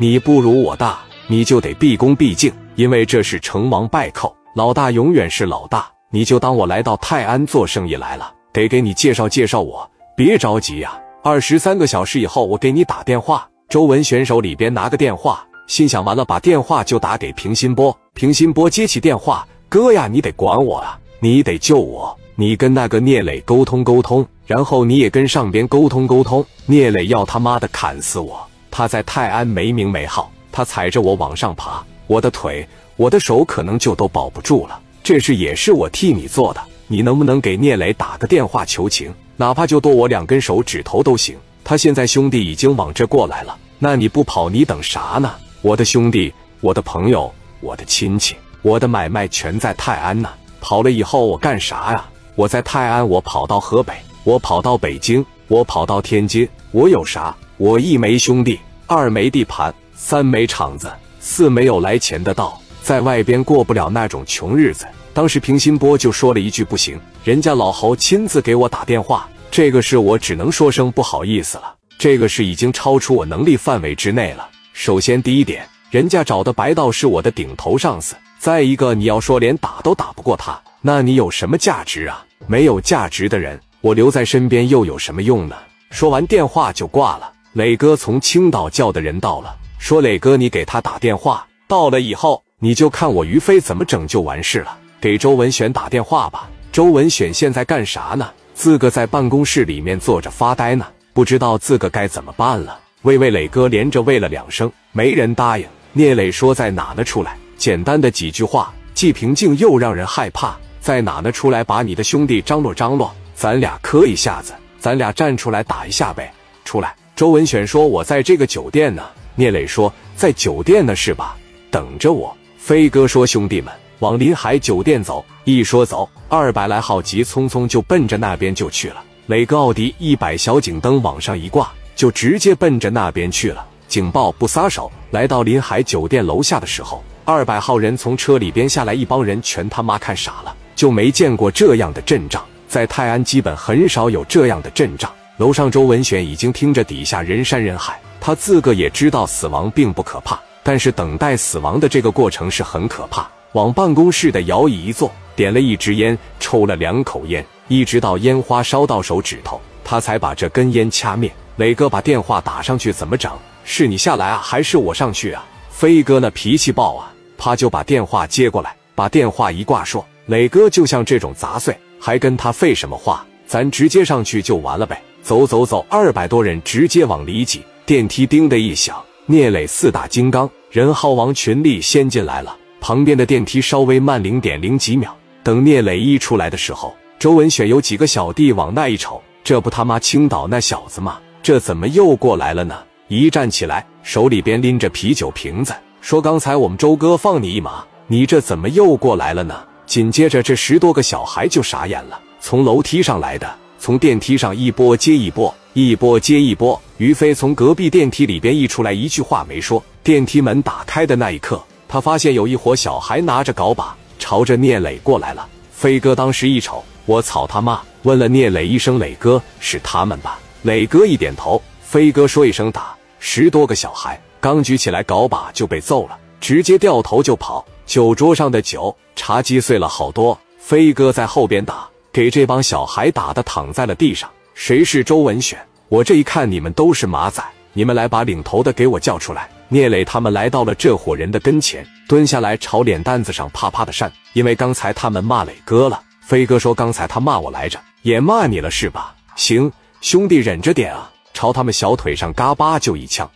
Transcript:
你不如我大，你就得毕恭毕敬，因为这是成王败寇，老大永远是老大。你就当我来到泰安做生意来了，得给你介绍介绍我。别着急呀，二十三个小时以后我给你打电话。周文选手里边拿个电话，心想完了，把电话就打给平心波。平心波接起电话，哥呀，你得管我啊，你得救我。你跟那个聂磊沟通沟通，然后你也跟上边沟通沟通。聂磊要他妈的砍死我！他在泰安没名没号，他踩着我往上爬，我的腿、我的手可能就都保不住了。这事也是我替你做的，你能不能给聂磊打个电话求情？哪怕就剁我两根手指头都行。他现在兄弟已经往这过来了，那你不跑，你等啥呢？我的兄弟、我的朋友、我的亲戚、我的买卖全在泰安呢。跑了以后我干啥呀？我在泰安，我跑到河北，我跑到北京，我跑到天津，我有啥？我一没兄弟，二没地盘，三没厂子，四没有来钱的道，在外边过不了那种穷日子。当时平心波就说了一句：“不行，人家老侯亲自给我打电话，这个事我只能说声不好意思了。这个事已经超出我能力范围之内了。首先第一点，人家找的白道是我的顶头上司；再一个，你要说连打都打不过他，那你有什么价值啊？”没有价值的人，我留在身边又有什么用呢？说完电话就挂了。磊哥从青岛叫的人到了，说：“磊哥，你给他打电话，到了以后你就看我于飞怎么整就完事了。给周文选打电话吧。周文选现在干啥呢？自个在办公室里面坐着发呆呢，不知道自个该怎么办了。喂喂，磊哥，连着喂了两声，没人答应。聂磊说在哪呢？出来。简单的几句话，既平静又让人害怕。在哪呢？出来把你的兄弟张罗张罗，咱俩磕一下子，咱俩站出来打一下呗。出来。周文选说：“我在这个酒店呢。”聂磊说：“在酒店呢是吧？等着我。”飞哥说：“兄弟们，往临海酒店走。”一说走，二百来号急匆匆就奔着那边就去了。磊哥奥迪一百小警灯往上一挂，就直接奔着那边去了。警报不撒手，来到临海酒店楼下的时候，二百号人从车里边下来，一帮人全他妈看傻了。就没见过这样的阵仗，在泰安基本很少有这样的阵仗。楼上周文选已经听着底下人山人海，他自个也知道死亡并不可怕，但是等待死亡的这个过程是很可怕。往办公室的摇椅一坐，点了一支烟，抽了两口烟，一直到烟花烧到手指头，他才把这根烟掐灭。磊哥把电话打上去，怎么整？是你下来啊，还是我上去啊？飞哥那脾气暴啊，啪就把电话接过来，把电话一挂，说。磊哥就像这种杂碎，还跟他废什么话？咱直接上去就完了呗！走走走，二百多人直接往里挤。电梯叮的一响，聂磊四大金刚任浩王群力先进来了。旁边的电梯稍微慢零点零几秒。等聂磊一出来的时候，周文选有几个小弟往那一瞅，这不他妈青岛那小子吗？这怎么又过来了呢？一站起来，手里边拎着啤酒瓶子，说：“刚才我们周哥放你一马，你这怎么又过来了呢？”紧接着，这十多个小孩就傻眼了。从楼梯上来的，从电梯上一波接一波，一波接一波。于飞从隔壁电梯里边一出来，一句话没说。电梯门打开的那一刻，他发现有一伙小孩拿着镐把朝着聂磊过来了。飞哥当时一瞅，我操他妈！问了聂磊一声：“磊哥，是他们吧？”磊哥一点头。飞哥说一声打，十多个小孩刚举起来镐把就被揍了，直接掉头就跑。酒桌上的酒茶几碎了好多，飞哥在后边打，给这帮小孩打的躺在了地上。谁是周文选？我这一看你们都是马仔，你们来把领头的给我叫出来。聂磊他们来到了这伙人的跟前，蹲下来朝脸蛋子上啪啪的扇，因为刚才他们骂磊哥了。飞哥说：“刚才他骂我来着，也骂你了是吧？行，兄弟忍着点啊！”朝他们小腿上嘎巴就一枪。